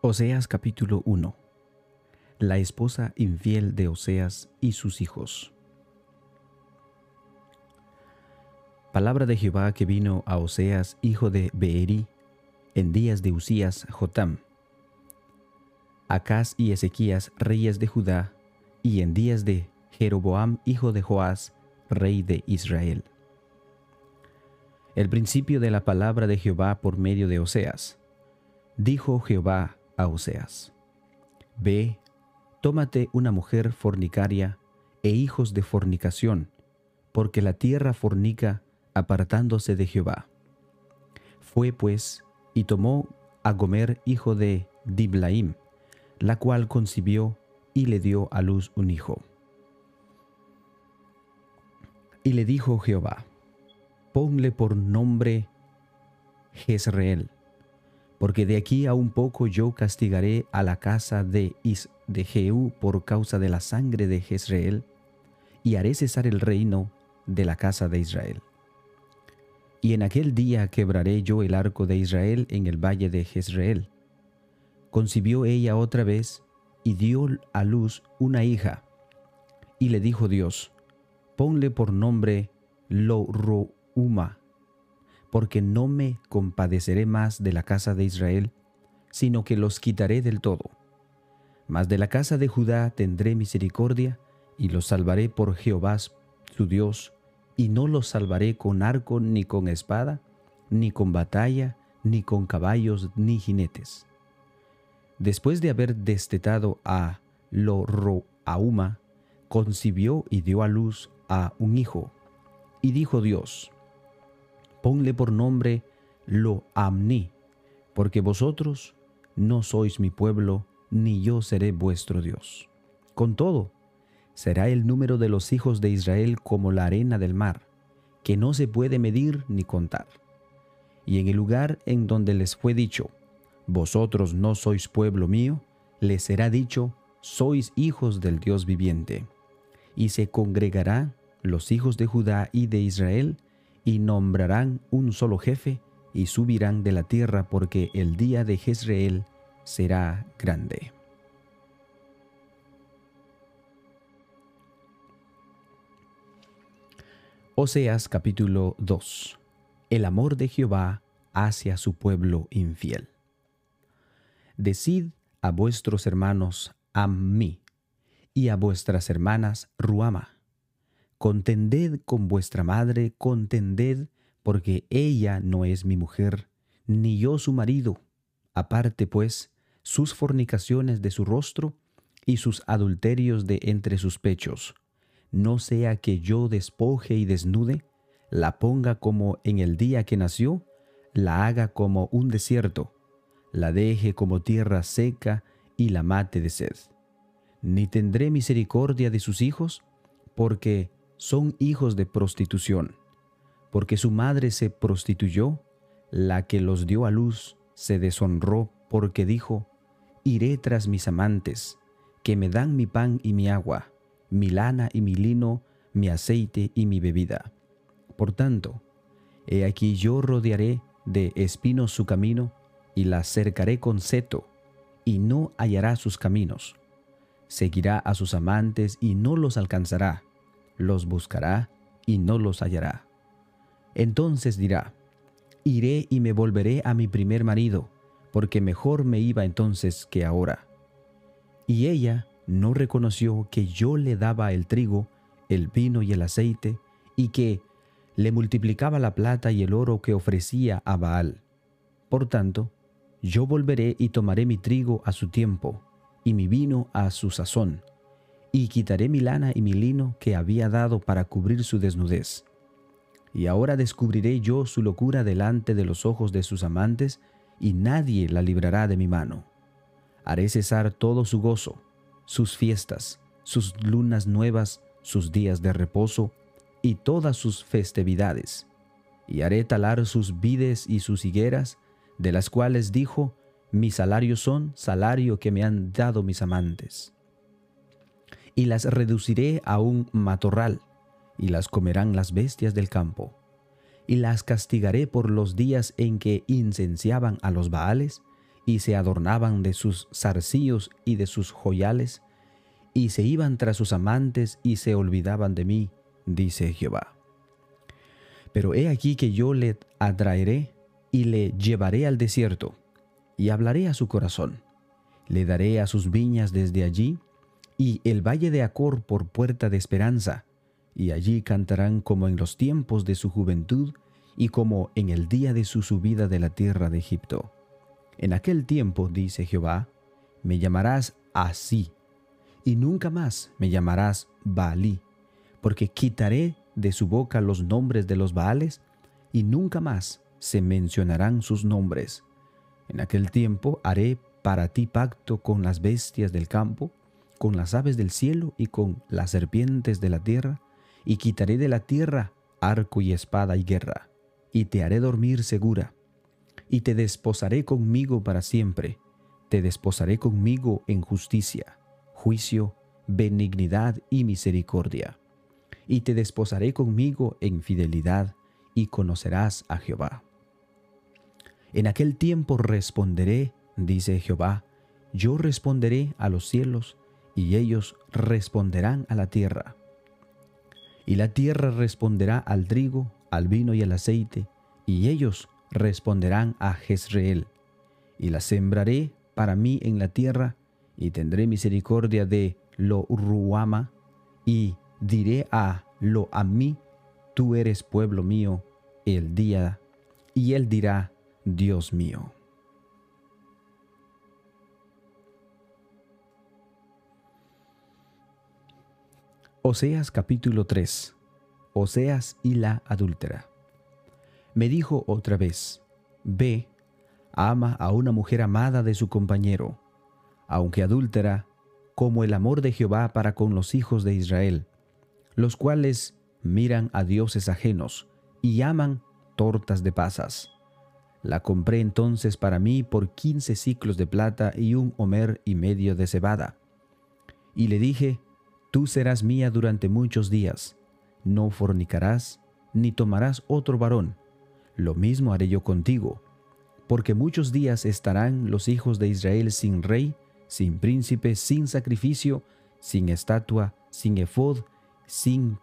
Oseas capítulo 1 La esposa infiel de Oseas y sus hijos. Palabra de Jehová que vino a Oseas, hijo de Beeri, en días de Usías Jotam, Acaz y Ezequías, reyes de Judá, y en días de Jeroboam, hijo de Joás, rey de Israel. El principio de la palabra de Jehová por medio de Oseas. Dijo Jehová Ve, tómate una mujer fornicaria e hijos de fornicación, porque la tierra fornica apartándose de Jehová. Fue pues y tomó a Gomer hijo de Diblaim, la cual concibió y le dio a luz un hijo. Y le dijo Jehová, ponle por nombre Jezreel, porque de aquí a un poco yo castigaré a la casa de, Is de Jehú por causa de la sangre de Jezreel, y haré cesar el reino de la casa de Israel. Y en aquel día quebraré yo el arco de Israel en el valle de Jezreel. Concibió ella otra vez y dio a luz una hija. Y le dijo Dios, ponle por nombre Lo-Rohuma, porque no me compadeceré más de la casa de Israel, sino que los quitaré del todo. Mas de la casa de Judá tendré misericordia, y los salvaré por Jehová su Dios, y no los salvaré con arco, ni con espada, ni con batalla, ni con caballos, ni jinetes. Después de haber destetado a Lo-Roauma, concibió y dio a luz a un hijo. Y dijo Dios, ponle por nombre Lo Amni, porque vosotros no sois mi pueblo, ni yo seré vuestro Dios. Con todo, será el número de los hijos de Israel como la arena del mar, que no se puede medir ni contar. Y en el lugar en donde les fue dicho, vosotros no sois pueblo mío, les será dicho, sois hijos del Dios viviente. Y se congregarán los hijos de Judá y de Israel, y nombrarán un solo jefe, y subirán de la tierra porque el día de Jezreel será grande. Oseas capítulo 2 El amor de Jehová hacia su pueblo infiel. Decid a vuestros hermanos Ammi y a vuestras hermanas Ruama Contended con vuestra madre, contended, porque ella no es mi mujer, ni yo su marido. Aparte, pues, sus fornicaciones de su rostro y sus adulterios de entre sus pechos. No sea que yo despoje y desnude, la ponga como en el día que nació, la haga como un desierto, la deje como tierra seca y la mate de sed. Ni tendré misericordia de sus hijos, porque son hijos de prostitución, porque su madre se prostituyó, la que los dio a luz se deshonró porque dijo, iré tras mis amantes, que me dan mi pan y mi agua, mi lana y mi lino, mi aceite y mi bebida. Por tanto, he aquí yo rodearé de espinos su camino, y la cercaré con seto, y no hallará sus caminos. Seguirá a sus amantes y no los alcanzará los buscará y no los hallará. Entonces dirá, iré y me volveré a mi primer marido, porque mejor me iba entonces que ahora. Y ella no reconoció que yo le daba el trigo, el vino y el aceite, y que le multiplicaba la plata y el oro que ofrecía a Baal. Por tanto, yo volveré y tomaré mi trigo a su tiempo, y mi vino a su sazón, y quitaré mi lana y mi lino que había dado para cubrir su desnudez. Y ahora descubriré yo su locura delante de los ojos de sus amantes, y nadie la librará de mi mano. Haré cesar todo su gozo, sus fiestas, sus lunas nuevas, sus días de reposo, y todas sus festividades. Y haré talar sus vides y sus higueras, de las cuales dijo, mi salario son salario que me han dado mis amantes y las reduciré a un matorral, y las comerán las bestias del campo. Y las castigaré por los días en que incenciaban a los Baales, y se adornaban de sus zarcillos y de sus joyales, y se iban tras sus amantes y se olvidaban de mí, dice Jehová. Pero he aquí que yo le atraeré y le llevaré al desierto, y hablaré a su corazón. Le daré a sus viñas desde allí, y el valle de Acor por puerta de esperanza, y allí cantarán como en los tiempos de su juventud, y como en el día de su subida de la tierra de Egipto. En aquel tiempo, dice Jehová, me llamarás así, y nunca más me llamarás Baalí, porque quitaré de su boca los nombres de los Baales, y nunca más se mencionarán sus nombres. En aquel tiempo haré para ti pacto con las bestias del campo, con las aves del cielo y con las serpientes de la tierra, y quitaré de la tierra arco y espada y guerra y te haré dormir segura, y te desposaré conmigo para siempre, te desposaré conmigo en justicia, juicio, benignidad y misericordia, y te desposaré conmigo en fidelidad, y conocerás a Jehová. En aquel tiempo responderé, dice Jehová, yo responderé a los cielos, y ellos responderán a la tierra. Y la tierra responderá al trigo, al vino y al aceite, y ellos responderán a Jezreel. Y la sembraré para mí en la tierra, y tendré misericordia de lo Ruama, y diré a lo a mí, tú eres pueblo mío, el día, y él dirá, Dios mío. Oseas capítulo 3 Oseas y la adúltera. Me dijo otra vez, ve, ama a una mujer amada de su compañero, aunque adúltera, como el amor de Jehová para con los hijos de Israel, los cuales miran a dioses ajenos y aman tortas de pasas. La compré entonces para mí por quince ciclos de plata y un homer y medio de cebada. Y le dije, tú serás mía durante muchos días, no fornicarás, ni tomarás otro varón. Lo mismo haré yo contigo, porque muchos días estarán los hijos de Israel sin rey, sin príncipe, sin sacrificio, sin estatua, sin efod, sin,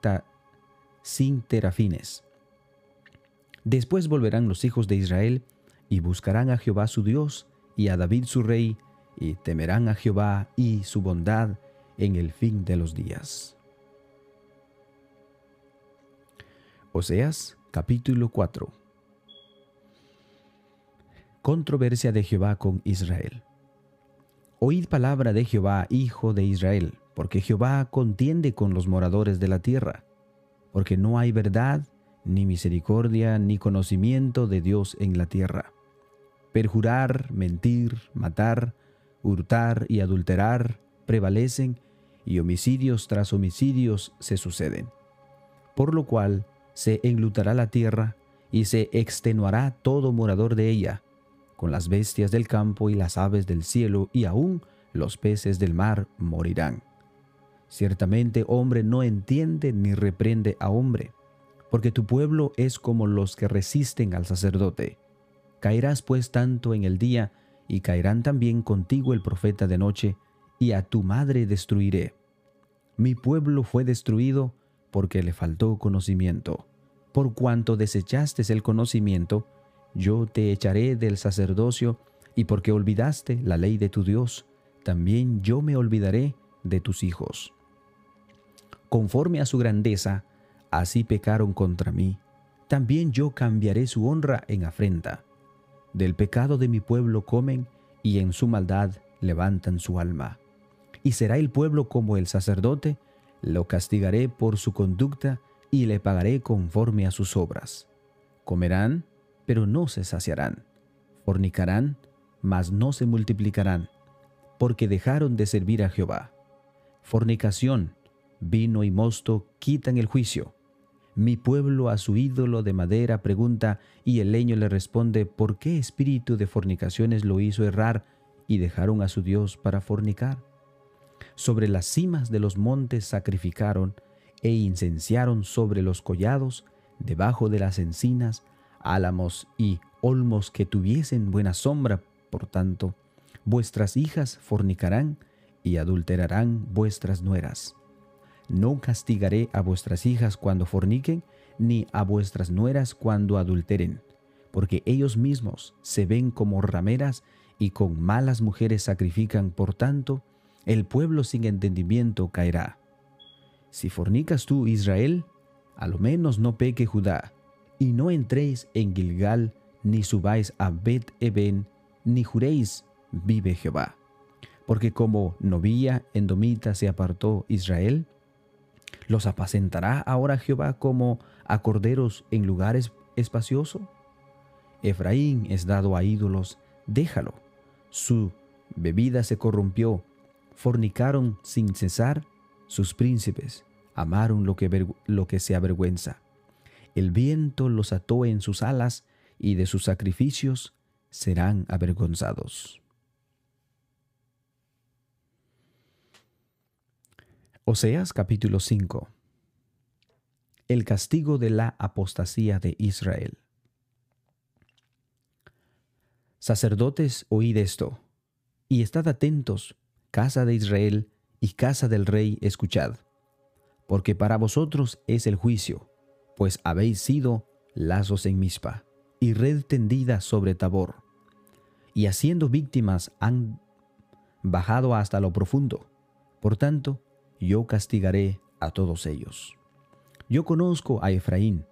sin terafines. Después volverán los hijos de Israel y buscarán a Jehová su Dios y a David su rey, y temerán a Jehová y su bondad en el fin de los días. Oseas capítulo 4 Controversia de Jehová con Israel. Oíd palabra de Jehová, hijo de Israel, porque Jehová contiende con los moradores de la tierra, porque no hay verdad, ni misericordia, ni conocimiento de Dios en la tierra. Perjurar, mentir, matar, hurtar y adulterar prevalecen, y homicidios tras homicidios se suceden. Por lo cual, se enlutará la tierra y se extenuará todo morador de ella, con las bestias del campo y las aves del cielo y aún los peces del mar morirán. Ciertamente hombre no entiende ni reprende a hombre, porque tu pueblo es como los que resisten al sacerdote. Caerás pues tanto en el día, y caerán también contigo el profeta de noche, y a tu madre destruiré. Mi pueblo fue destruido, porque le faltó conocimiento. Por cuanto desechaste el conocimiento, yo te echaré del sacerdocio, y porque olvidaste la ley de tu Dios, también yo me olvidaré de tus hijos. Conforme a su grandeza, así pecaron contra mí, también yo cambiaré su honra en afrenta. Del pecado de mi pueblo comen, y en su maldad levantan su alma. Y será el pueblo como el sacerdote, lo castigaré por su conducta y le pagaré conforme a sus obras. Comerán, pero no se saciarán. Fornicarán, mas no se multiplicarán, porque dejaron de servir a Jehová. Fornicación, vino y mosto quitan el juicio. Mi pueblo a su ídolo de madera pregunta, y el leño le responde, ¿por qué espíritu de fornicaciones lo hizo errar y dejaron a su Dios para fornicar? Sobre las cimas de los montes sacrificaron e incenciaron sobre los collados, debajo de las encinas, álamos y olmos que tuviesen buena sombra Por tanto, vuestras hijas fornicarán y adulterarán vuestras nueras. No castigaré a vuestras hijas cuando forniquen, ni a vuestras nueras cuando adulteren, porque ellos mismos se ven como rameras y con malas mujeres sacrifican, por tanto, el pueblo sin entendimiento caerá. Si fornicas tú, Israel, a lo menos no peque Judá, y no entréis en Gilgal, ni subáis a Bet Eben, ni juréis, vive Jehová. Porque como novilla endomita se apartó Israel, ¿los apacentará ahora Jehová como a corderos en lugares espaciosos? Efraín es dado a ídolos, déjalo. Su bebida se corrompió, fornicaron sin cesar sus príncipes, amaron lo que, lo que se avergüenza. El viento los ató en sus alas y de sus sacrificios serán avergonzados. Oseas capítulo 5 El castigo de la apostasía de Israel. Sacerdotes, oíd esto, y estad atentos, casa de Israel y casa del rey, escuchad porque para vosotros es el juicio, pues habéis sido lazos en mispa y red tendida sobre Tabor, y haciendo víctimas han bajado hasta lo profundo. Por tanto, yo castigaré a todos ellos. Yo conozco a Efraín,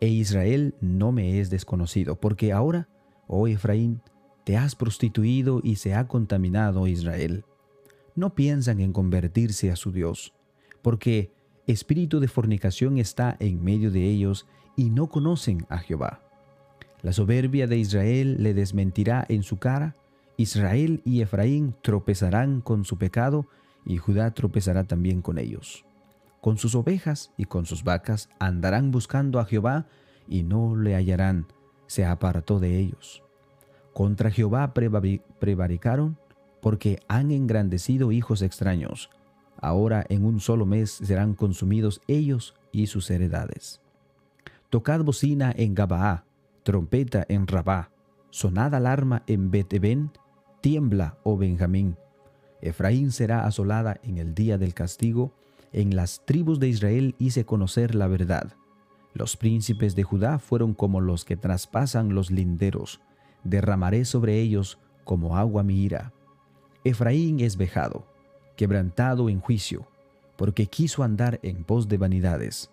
e Israel no me es desconocido, porque ahora, oh Efraín, te has prostituido y se ha contaminado Israel. No piensan en convertirse a su Dios, porque espíritu de fornicación está en medio de ellos y no conocen a Jehová. La soberbia de Israel le desmentirá en su cara, Israel y Efraín tropezarán con su pecado, y Judá tropezará también con ellos. Con sus ovejas y con sus vacas andarán buscando a Jehová, y no le hallarán, se apartó de ellos. Contra Jehová prevaricaron, porque han engrandecido hijos extraños, Ahora en un solo mes serán consumidos ellos y sus heredades. Tocad bocina en Gabaá, trompeta en Rabá, sonad alarma en Beteben, tiembla, oh Benjamín. Efraín será asolada en el día del castigo, en las tribus de Israel hice conocer la verdad. Los príncipes de Judá fueron como los que traspasan los linderos, derramaré sobre ellos como agua mi ira. Efraín es vejado, quebrantado en juicio, porque quiso andar en pos de vanidades.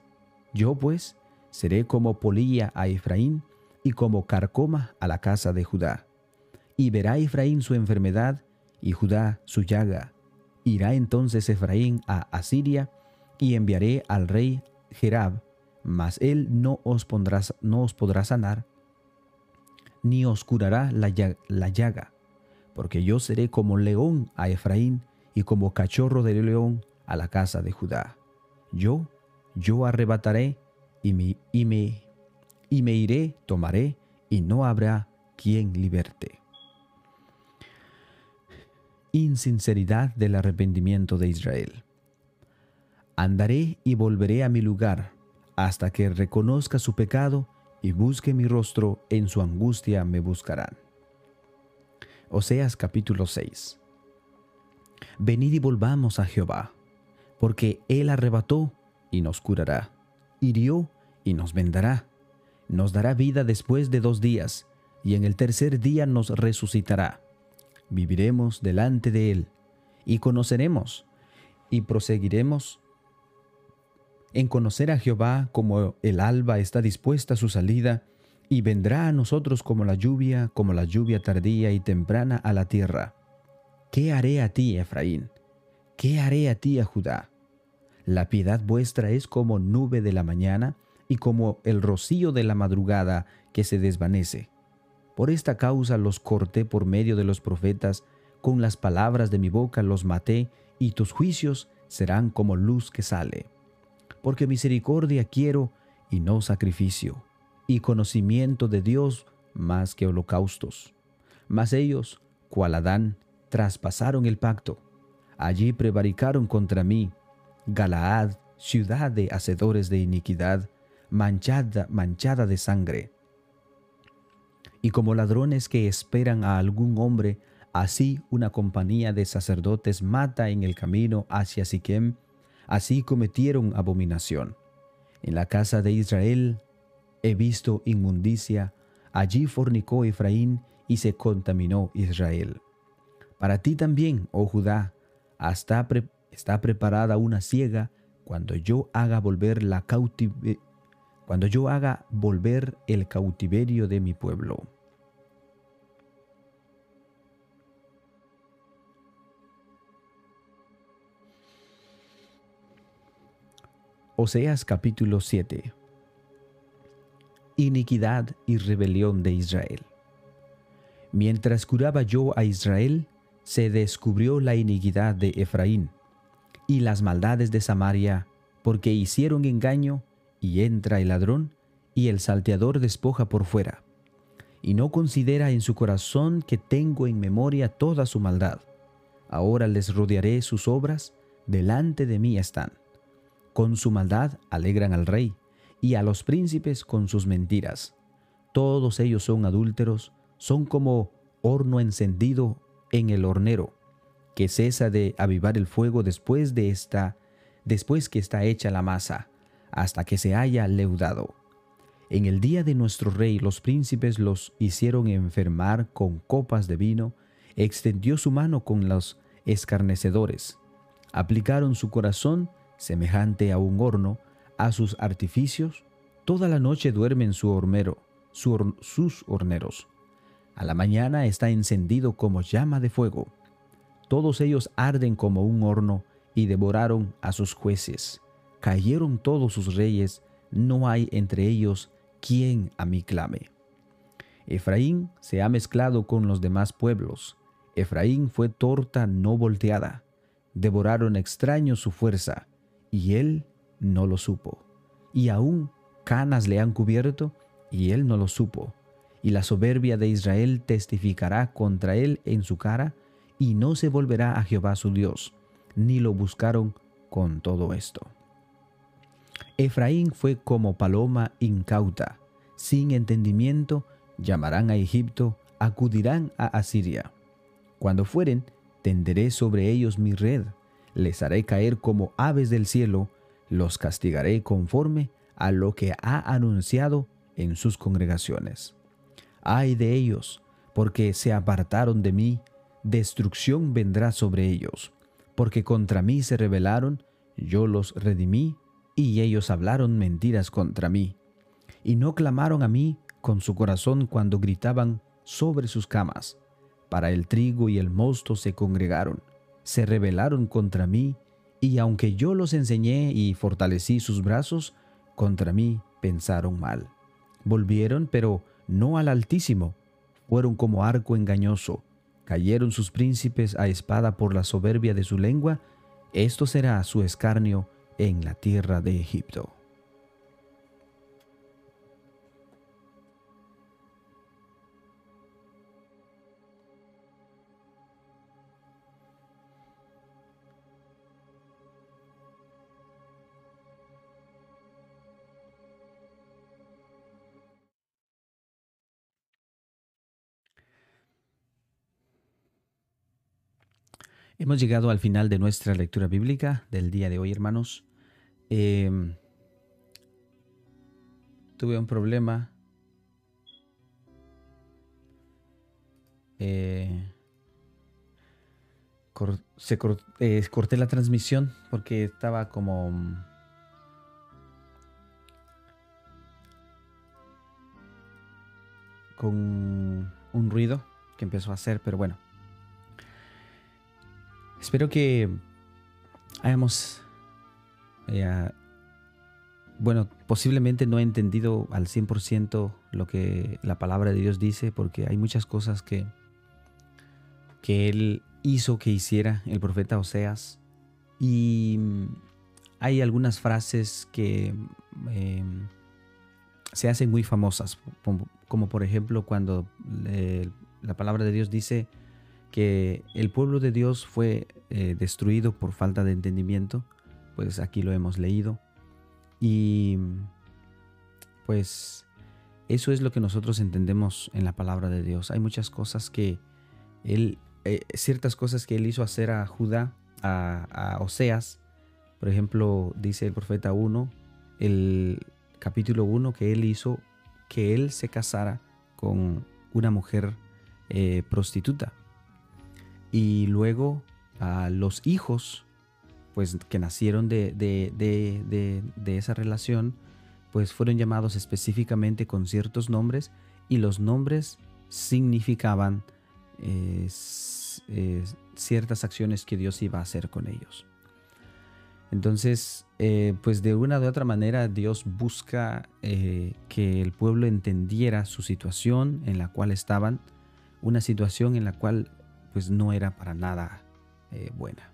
Yo pues seré como polilla a Efraín y como carcoma a la casa de Judá. Y verá Efraín su enfermedad y Judá su llaga. Irá entonces Efraín a Asiria y enviaré al rey Jerab, mas él no os, pondrá, no os podrá sanar, ni os curará la llaga, porque yo seré como león a Efraín y como cachorro de león a la casa de Judá. Yo, yo arrebataré y me, y me, y me iré, tomaré, y no habrá quien liberte. Insinceridad del arrepentimiento de Israel. Andaré y volveré a mi lugar hasta que reconozca su pecado y busque mi rostro, en su angustia me buscarán. Oseas capítulo 6 Venid y volvamos a Jehová, porque Él arrebató y nos curará, hirió y nos vendará, nos dará vida después de dos días, y en el tercer día nos resucitará. Viviremos delante de Él, y conoceremos, y proseguiremos en conocer a Jehová como el alba está dispuesta a su salida, y vendrá a nosotros como la lluvia, como la lluvia tardía y temprana a la tierra ¿Qué haré a ti, Efraín? ¿Qué haré a ti, a Judá? La piedad vuestra es como nube de la mañana y como el rocío de la madrugada que se desvanece. Por esta causa los corté por medio de los profetas, con las palabras de mi boca los maté, y tus juicios serán como luz que sale. Porque misericordia quiero y no sacrificio, y conocimiento de Dios más que holocaustos. Mas ellos, cual Adán, traspasaron el pacto. Allí prevaricaron contra mí. Galaad, ciudad de hacedores de iniquidad, manchada, manchada de sangre. y como ladrones que esperan a algún hombre, así una compañía de sacerdotes mata en el camino hacia Siquem, así cometieron abominación. En la casa de Israel he visto inmundicia, allí fornicó Efraín y se contaminó Israel. Para ti también, oh Judá, hasta está preparada una ciega cuando yo haga volver la cuando yo haga volver el cautiverio de mi pueblo. Oseas capítulo 7 Iniquidad y rebelión de Israel. Mientras curaba yo a Israel, se descubrió la iniquidad de Efraín y las maldades de Samaria, porque hicieron engaño, y entra el ladrón, y el salteador despoja por fuera, y no considera en su corazón que tengo en memoria toda su maldad. Ahora les rodearé sus obras, delante de mí están. Con su maldad alegran al rey y a los príncipes con sus mentiras. Todos ellos son adúlteros, son como horno encendido en el hornero, que cesa de avivar el fuego después de esta, después que está hecha la masa, hasta que se haya leudado. En el día de nuestro rey los príncipes los hicieron enfermar con copas de vino, extendió su mano con los escarnecedores, aplicaron su corazón semejante a un horno, a sus artificios, toda la noche duermen su hormero, sus horneros. A la mañana está encendido como llama de fuego. Todos ellos arden como un horno y devoraron a sus jueces. Cayeron todos sus reyes, no hay entre ellos quien a mí clame. Efraín se ha mezclado con los demás pueblos. Efraín fue torta no volteada. Devoraron extraños su fuerza y él no lo supo. Y aún canas le han cubierto, y él no lo supo. Y la soberbia de Israel testificará contra él en su cara, y no se volverá a Jehová su Dios, ni lo buscaron con todo esto. Efraín fue como paloma incauta, sin entendimiento, llamarán a Egipto, acudirán a Asiria. Cuando fueren, tenderé sobre ellos mi red, les haré caer como aves del cielo, los castigaré conforme a lo que ha anunciado en sus congregaciones. Ay de ellos, porque se apartaron de mí, destrucción vendrá sobre ellos, porque contra mí se rebelaron, yo los redimí, y ellos hablaron mentiras contra mí, y no clamaron a mí con su corazón cuando gritaban sobre sus camas. Para el trigo y el mosto se congregaron, se rebelaron contra mí, y aunque yo los enseñé y fortalecí sus brazos, contra mí pensaron mal. Volvieron, pero no al Altísimo, fueron como arco engañoso, cayeron sus príncipes a espada por la soberbia de su lengua, esto será su escarnio en la tierra de Egipto. Hemos llegado al final de nuestra lectura bíblica del día de hoy, hermanos. Em, tuve un problema. Eh, se eh, corté la transmisión porque estaba como con un ruido que empezó a hacer, pero bueno, Espero que hayamos, eh, bueno, posiblemente no he entendido al 100% lo que la palabra de Dios dice, porque hay muchas cosas que, que Él hizo que hiciera el profeta Oseas. Y hay algunas frases que em, se hacen muy famosas, como, por ejemplo cuando eh, la palabra de Dios dice, que el pueblo de Dios fue eh, destruido por falta de entendimiento, pues aquí lo hemos leído. Y pues Eso es lo que nosotros entendemos en la palabra de Dios. Hay muchas cosas que Él, eh, ciertas cosas que Él hizo hacer a Judá, a, Oseas. Por ejemplo, dice el profeta 1, el capítulo 1, que Él hizo que Él se casara con una mujer eh, prostituta. Y luego a los hijos, pues que nacieron de, de, esa relación, pues fueron llamados específicamente con ciertos nombres y los nombres significaban eh, eh, ciertas acciones que Dios iba a hacer con ellos. Entonces, eh, pues de una u otra manera Dios busca que el pueblo entendiera su situación en la cual estaban, una situación en la cual pues no era para nada buena.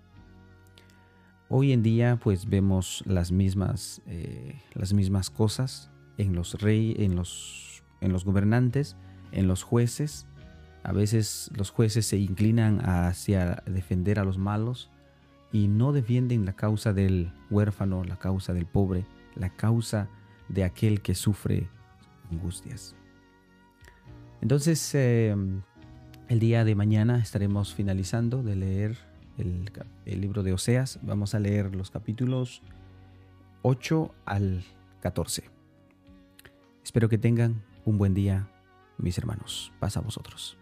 Hoy en día pues vemos las mismas, eh, las mismas cosas en los reyes, en los, en los gobernantes, en los jueces. A veces los jueces se inclinan hacia defender a los malos y no defienden la causa del huérfano, la causa del pobre, la causa de aquel que sufre angustias. Entonces, eh, el día de mañana estaremos finalizando de leer el, libro de Oseas. Vamos a leer los capítulos 8 al 14. Espero que tengan un buen día, mis hermanos. Paz a vosotros.